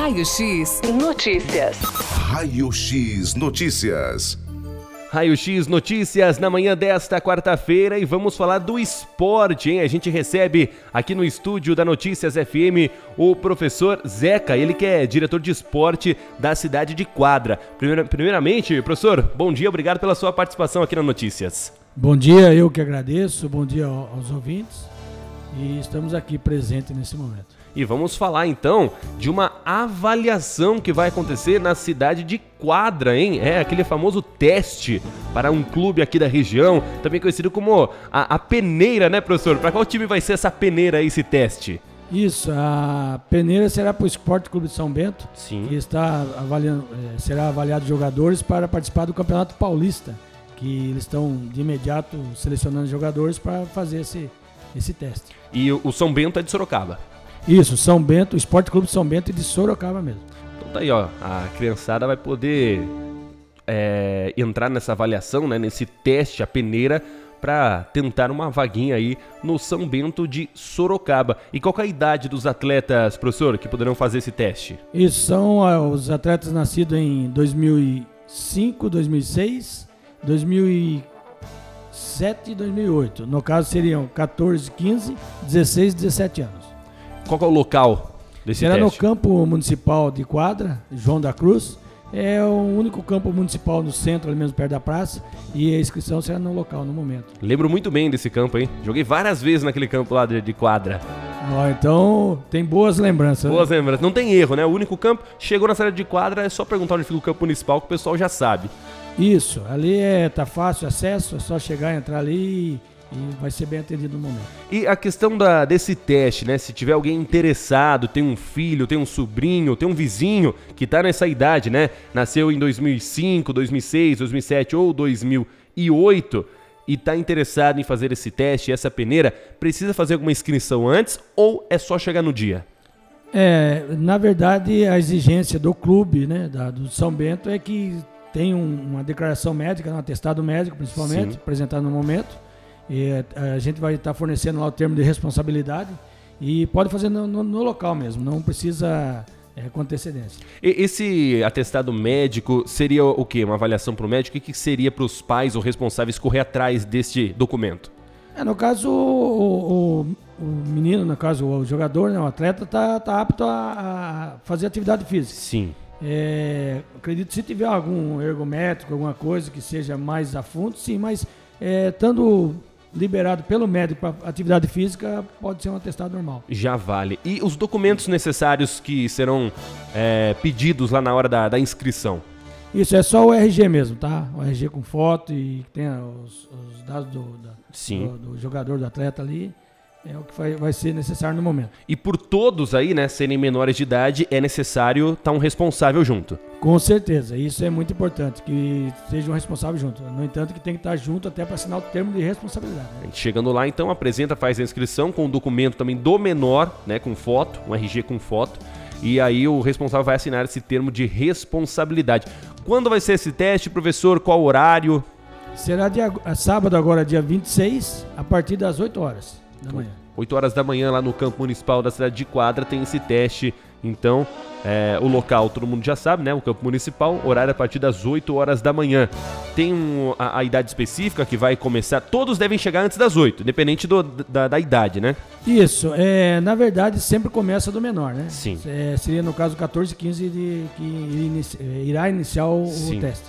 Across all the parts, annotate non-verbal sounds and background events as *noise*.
Raio X Notícias. Raio X Notícias. Raio X Notícias na manhã desta quarta-feira e vamos falar do esporte, hein? A gente recebe aqui no estúdio da Notícias FM o professor Zeca, ele que é diretor de esporte da cidade de Quadra. Primeira, primeiramente, professor, bom dia, obrigado pela sua participação aqui na Notícias. Bom dia, eu que agradeço, bom dia aos ouvintes e estamos aqui presentes nesse momento. E vamos falar então de uma avaliação que vai acontecer na cidade de Quadra, hein? É aquele famoso teste para um clube aqui da região, também conhecido como a, a peneira, né, professor? Para qual time vai ser essa peneira aí, esse teste? Isso, a peneira será para o Esporte Clube de São Bento, Sim. que está avaliando, é, será avaliado jogadores para participar do Campeonato Paulista, que eles estão de imediato selecionando jogadores para fazer esse, esse teste. E o, o São Bento é de Sorocaba. Isso, São Bento, Esporte Clube São Bento e de Sorocaba mesmo. Então tá aí, ó. A criançada vai poder é, entrar nessa avaliação, né? Nesse teste, a peneira, para tentar uma vaguinha aí no São Bento de Sorocaba. E qual é a idade dos atletas, professor, que poderão fazer esse teste? Isso, são os atletas nascidos em 2005, 2006, 2007 e 2008. No caso seriam 14, 15, 16 e 17 anos. Qual é o local desse Será teste? no campo municipal de quadra, João da Cruz. É o único campo municipal no centro, ali mesmo perto da praça. E a inscrição será no local, no momento. Lembro muito bem desse campo, hein? Joguei várias vezes naquele campo lá de, de quadra. Ó, então, tem boas lembranças. né? Boas lembranças. Não tem erro, né? O único campo, chegou na cidade de quadra, é só perguntar onde fica o campo municipal que o pessoal já sabe. Isso, ali é, tá fácil acesso, é só chegar, entrar ali e, e vai ser bem atendido no momento. E a questão da, desse teste, né? Se tiver alguém interessado, tem um filho, tem um sobrinho, tem um vizinho que tá nessa idade, né? Nasceu em 2005, 2006, 2007 ou 2008 e tá interessado em fazer esse teste, essa peneira, precisa fazer alguma inscrição antes ou é só chegar no dia? É, na verdade, a exigência do clube, né, da, do São Bento, é que tem um- uma declaração médica, um atestado médico principalmente, Sim. apresentado no momento. E é, a gente vai estar fornecendo lá o termo de responsabilidade e pode fazer no, no- no local mesmo, não precisa é, com antecedência. Esse atestado médico seria o quê? Uma avaliação para o médico? O que que seria para os pais ou responsáveis correr atrás deste documento? É, no caso, o, o- o menino, no caso, o jogador, né, o atleta, está tá apto a, a fazer atividade física. Sim. É, acredito que se tiver algum ergométrico, alguma coisa que seja mais a fundo, sim, mas é, estando liberado pelo médico para atividade física, pode ser um atestado normal. Já vale. E os documentos necessários que serão é, pedidos lá na hora da, da inscrição? Isso é só o RG mesmo, tá? O RG com foto e que tenha os, os dados do, da- do- do jogador, do atleta ali, é o que vai, vai ser necessário no momento. E por todos aí, né, serem menores de idade, é necessário estar um responsável junto. Com certeza, isso é muito importante, que seja um responsável junto. No entanto, que tem que estar junto até para assinar o termo de responsabilidade. né? Chegando lá, então, apresenta, faz a inscrição com o documento também do menor, né, com foto, um RG com foto. E aí o responsável vai assinar esse termo de responsabilidade. Quando vai ser esse teste, professor? Qual horário? Será dia, sábado agora, dia 26, a partir das 8 horas da manhã. 8 horas da manhã lá no campo municipal da cidade de Quadra tem esse teste. Então, é, o local todo mundo já sabe, né? O campo municipal, horário a partir das 8 horas da manhã. Tem um- a, a idade específica que vai começar. Todos devem chegar antes das 8, independente do- da, da idade, né? Isso, é, na verdade sempre começa do menor, né? Sim. É, seria no caso 14 15 de, que inici- é, irá iniciar o, o teste.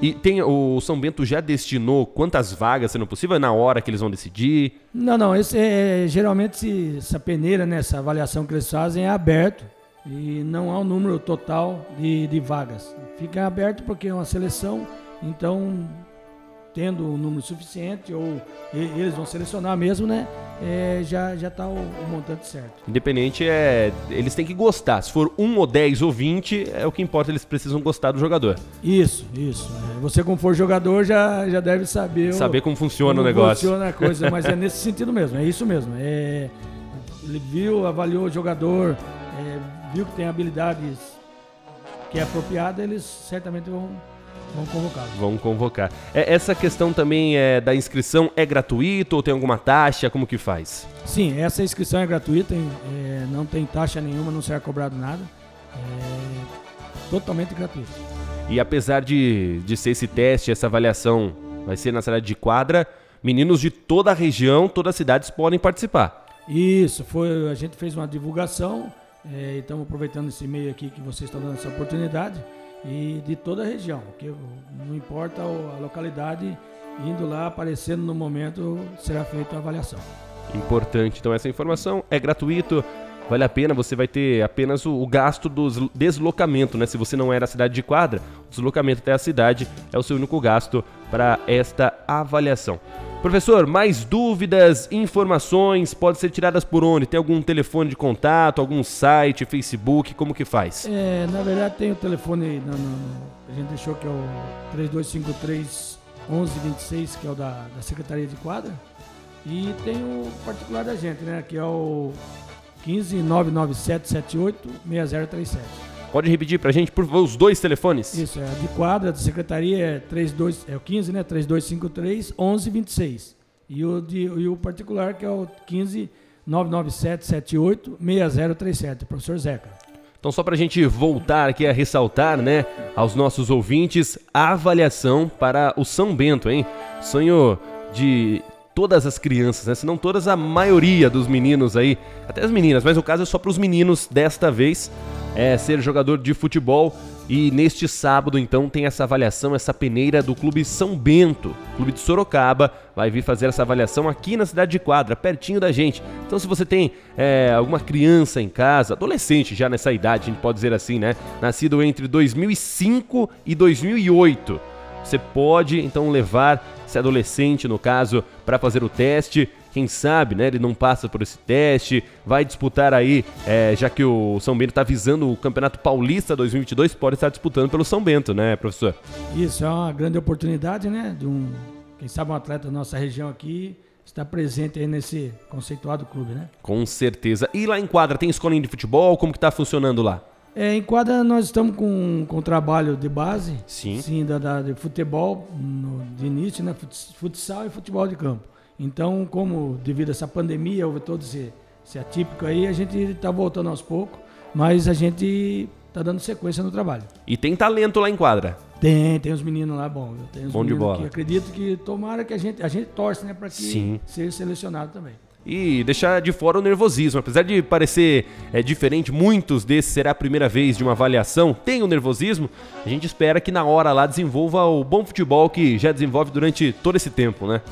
E tem o São Bento já destinou quantas vagas sendo possível? É na hora que eles vão decidir? Não, não, esse é, geralmente esse- essa peneira, né, essa avaliação que eles fazem é aberto e não há um número total de, de vagas. Fica aberto porque é uma seleção, então tendo um número suficiente ou eles vão selecionar mesmo, né, é, já já está o, o montante certo. Independente é. Eles têm que gostar. Se for 1 ou 10 ou 20, é o que importa, eles precisam gostar do jogador. Isso, isso. É, Você como for jogador já, já deve saber o- Saber como funciona como o negócio. funciona a coisa, mas é *laughs* nesse sentido mesmo, é isso mesmo. É, ele viu, avaliou o jogador, é, viu que tem habilidades que é apropriada, eles certamente vão, vão colocá-lo. Vão convocar. É, essa questão também é da inscrição é gratuito ou tem alguma taxa? Como que faz? Sim, essa inscrição é gratuita, é, não tem taxa nenhuma, não será cobrado nada. É totalmente gratuito. E apesar de, de ser esse teste, essa avaliação vai ser na cidade de quadra, meninos de toda a região, todas as cidades podem participar. Isso, foi, a gente fez uma divulgação é, estamos aproveitando esse meio aqui que vocês estão dando essa oportunidade e de toda a região, que não importa a localidade, indo lá, aparecendo no momento, será feita a avaliação. Importante, então essa informação é gratuito, vale a pena, você vai ter apenas o, o, gasto do deslocamento, né? Se você não a cidade de quadra, o deslocamento até a cidade é o seu único gasto para esta avaliação. Professor, mais dúvidas, informações, podem ser tiradas por onde? Tem algum telefone de contato, algum site, Facebook, como que faz? É, na verdade tem o telefone, no, no, a gente deixou que é o 3253 1126, que é o da, da Secretaria de Quadra. E tem o particular da gente, né, que é o 15997786037. Pode repetir pra gente por os dois telefones? Isso, é de quadra, de secretaria é 32, é o 15, né? 3253 1126. E o de e o particular que é o 15 99778 6037, professor Zeca. Então só para a gente voltar aqui a ressaltar, né, aos nossos ouvintes, a avaliação para o São Bento, hein? Sonho de todas as crianças, né? Se não todas, a maioria dos meninos aí, até as meninas, mas o caso é só para os meninos desta vez é, ser jogador de futebol. E neste sábado, então, tem essa avaliação, essa peneira do Clube São Bento, Clube de Sorocaba, vai vir fazer essa avaliação aqui na cidade de Quadra, pertinho da gente. Então, se você tem é, alguma criança em casa, adolescente já nessa idade, a gente pode dizer assim, né? Nascido entre 2005 e 2008, você pode então levar esse adolescente, no caso, para fazer o teste quem sabe, né, ele não passa por esse teste, vai disputar aí, é, já que o São Bento está visando o Campeonato Paulista 2022, pode estar disputando pelo São Bento, né, professor? Isso, é uma grande oportunidade, né, de um, quem sabe um atleta da nossa região aqui está presente aí nesse conceituado clube, né? Com certeza. E lá em quadra, tem escolinha de futebol? Como que está funcionando lá? É, em quadra nós estamos com, com trabalho de base, sim, sim da, da de futebol no, de início, né, futsal e futebol de campo. Então, como devido a essa pandemia, houve todo esse, esse atípico aí, a gente está voltando aos poucos, mas a gente está dando sequência no trabalho. E tem talento lá em quadra? Tem, tem os meninos lá, bom. Tem os bom de bola. Que acredito que tomara que a gente, a gente torce, né, para que Sim. seja selecionado também. E deixar de fora o nervosismo. Apesar de parecer é, diferente, muitos desses será a primeira vez de uma avaliação, tem o nervosismo. A gente espera que na hora lá desenvolva o bom futebol que já desenvolve durante todo esse tempo, né?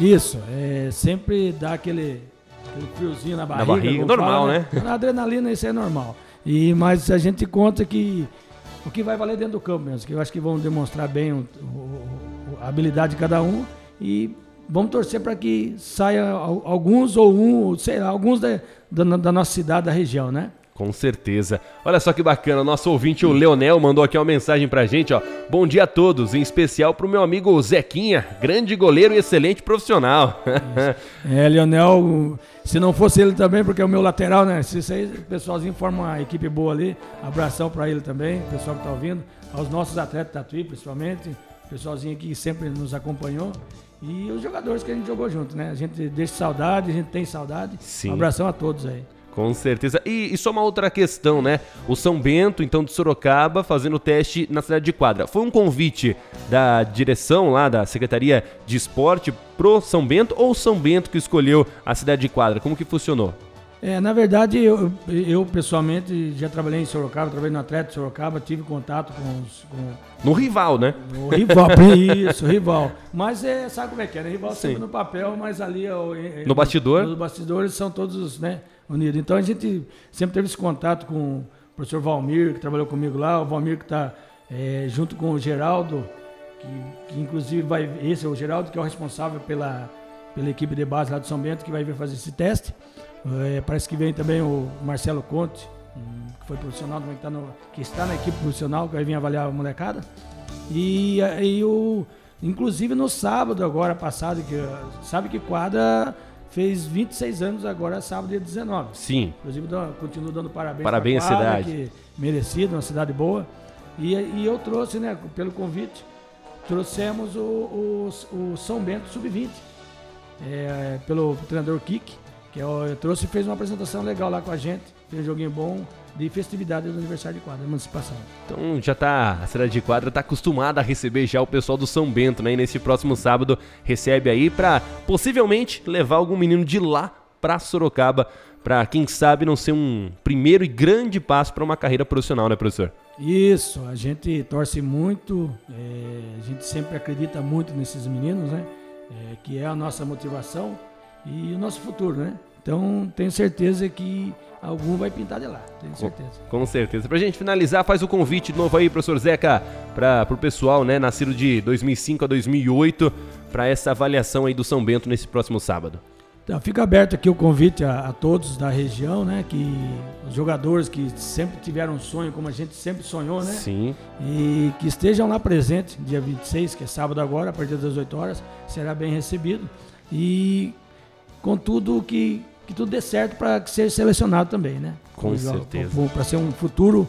Isso, é, sempre dá aquele, aquele friozinho na barriga. Na barriga, normal, fala, né? Na adrenalina isso é normal. E, mas a gente conta que o que vai valer dentro do campo mesmo, que eu acho que vão demonstrar bem o, o, a habilidade de cada um e vamos torcer para que saia alguns ou um, sei lá, alguns da, da, da nossa cidade, da região, né? Com certeza. Olha só que bacana, nosso ouvinte, o Leonel, mandou aqui uma mensagem pra gente, ó. Bom dia a todos, em especial pro meu amigo Zequinha, grande goleiro e excelente profissional. *laughs* é, Leonel, se não fosse ele também, porque é o meu lateral, né? Se vocês, o pessoalzinho forma uma equipe boa ali, abração pra ele também, pessoal que tá ouvindo, aos nossos atletas Tatuí, principalmente, o pessoalzinho aqui que sempre nos acompanhou. E os jogadores que a gente jogou junto, né? A gente deixa saudade, a gente tem saudade. Sim. Um abração a todos aí. Com certeza. E, e, só uma outra questão, né? O São Bento, então, de Sorocaba, fazendo o teste na cidade de quadra. Foi um convite da direção lá, da Secretaria de Esporte, pro São Bento ou São Bento que escolheu a cidade de quadra? Como que funcionou? É, na verdade, eu, eu pessoalmente já trabalhei em Sorocaba, trabalhei no Atlético de Sorocaba, tive contato com os. Com, no rival, né? No rival, *laughs* isso, rival. Mas é, sabe como é que é, né? Rival Sim. sempre no papel, mas ali. É, é, no bastidor? Nos bastidores são todos, né? unido. Então a gente sempre teve esse contato com o professor Valmir, que trabalhou comigo lá, o Valmir que está é, junto com o Geraldo, que, que, inclusive vai. Esse é o Geraldo, que é o responsável pela, pela equipe de base lá do São Bento, que vai vir fazer esse teste. É, parece que vem também o Marcelo Conte, que foi profissional, que, tá no, que está na equipe profissional, que vai vir avaliar a molecada. E, e o, inclusive no sábado agora passado, que sabe que quadra fez 26 anos agora, sábado, dia 19. Sim. Inclusive, continuo dando parabéns Parabéns à cidade. Merecido, uma cidade boa. E, e eu trouxe, né, pelo convite, trouxemos o, o, o São Bento Sub-20, é, pelo treinador Kik, que eu, é eu trouxe e fez uma apresentação legal lá com a gente, fez um joguinho bom. de festividade do aniversário de quadra, emancipação. Então já tá, a cidade de quadra tá acostumada a receber já o pessoal do São Bento, né? E nesse próximo sábado recebe aí para possivelmente levar algum menino de lá para Sorocaba, para quem sabe não ser um primeiro e grande passo para uma carreira profissional, né, professor? Isso, a gente torce muito, é, a gente sempre acredita muito nesses meninos, né? É, que é a nossa motivação e o nosso futuro, né? Então tenho certeza que algum vai pintar de lá, tenho certeza. Com, com certeza. Pra gente finalizar, faz o convite de novo aí, professor Zeca, para pro pessoal, né, nascido de 2005 a 2008, para essa avaliação aí do São Bento nesse próximo sábado. Então, fica aberto aqui o convite a, a, todos da região, né? Que os jogadores que sempre tiveram um sonho, como a gente sempre sonhou, né? Sim. E que estejam lá presentes, dia 26, que é sábado agora, a partir das 8 horas, será bem recebido. E com tudo que, que tudo dê certo para ser selecionado também, né? Com certeza. Para ser um futuro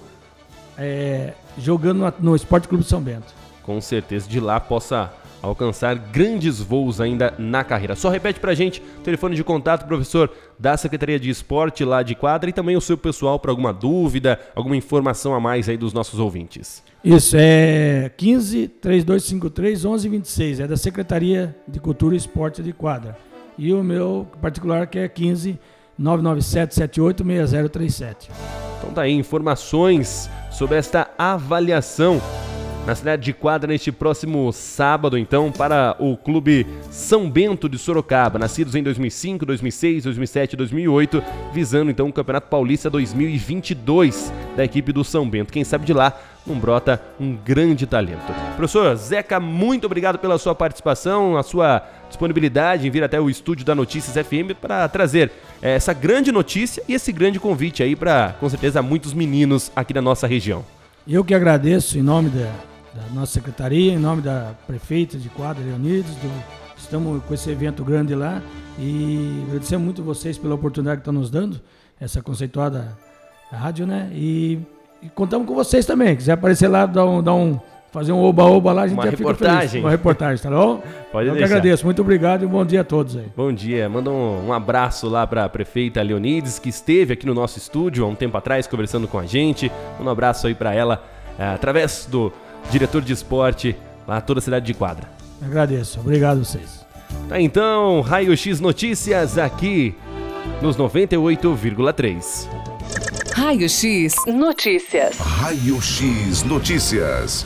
é, jogando no, no Esporte Clube São Bento. Com certeza. De lá possa alcançar grandes voos ainda na carreira. Só repete pra gente o telefone de contato, professor, da Secretaria de Esporte lá de quadra e também o seu pessoal para alguma dúvida, alguma informação a mais aí dos nossos ouvintes. Isso, é 15 3253 1126, é da Secretaria de Cultura e Esporte de Quadra. E o meu particular que é 15 997 78 6037. Então tá aí informações sobre esta avaliação na cidade de Quadra neste próximo sábado, então, para o Clube São Bento de Sorocaba, nascidos em 2005, 2006, 2007 e 2008, visando então o Campeonato Paulista 2022 da equipe do São Bento. Quem sabe de lá não brota um grande talento. Professor Zeca, muito obrigado pela sua participação, a sua disponibilidade em vir até o estúdio da Notícias FM para trazer eh, essa grande notícia e esse grande convite aí para, com certeza, muitos meninos aqui da nossa região. Eu que agradeço em nome da, da nossa secretaria, em nome da prefeita de Quadra, Leonides, do, estamos com esse evento grande lá e agradecer muito vocês pela oportunidade que estão nos dando, essa conceituada rádio, né? E, e contamos com vocês também. Quiser aparecer lá, dar um, dar um fazer um oba-oba lá, a gente Uma já fica reportagem. feliz. Uma reportagem, tá bom? *laughs* Pode Eu que deixar. agradeço. Muito obrigado e um bom dia a todos aí. Bom dia, manda um, um abraço lá para a prefeita Leonides, que esteve aqui no nosso estúdio há um tempo atrás conversando com a gente. Um abraço aí para ela, eh, através do diretor de esporte lá toda a cidade de Quadra. Agradeço. Obrigado a vocês. Tá então, Raio X Notícias aqui nos 98,3. Raio X Notícias. Raio X Notícias.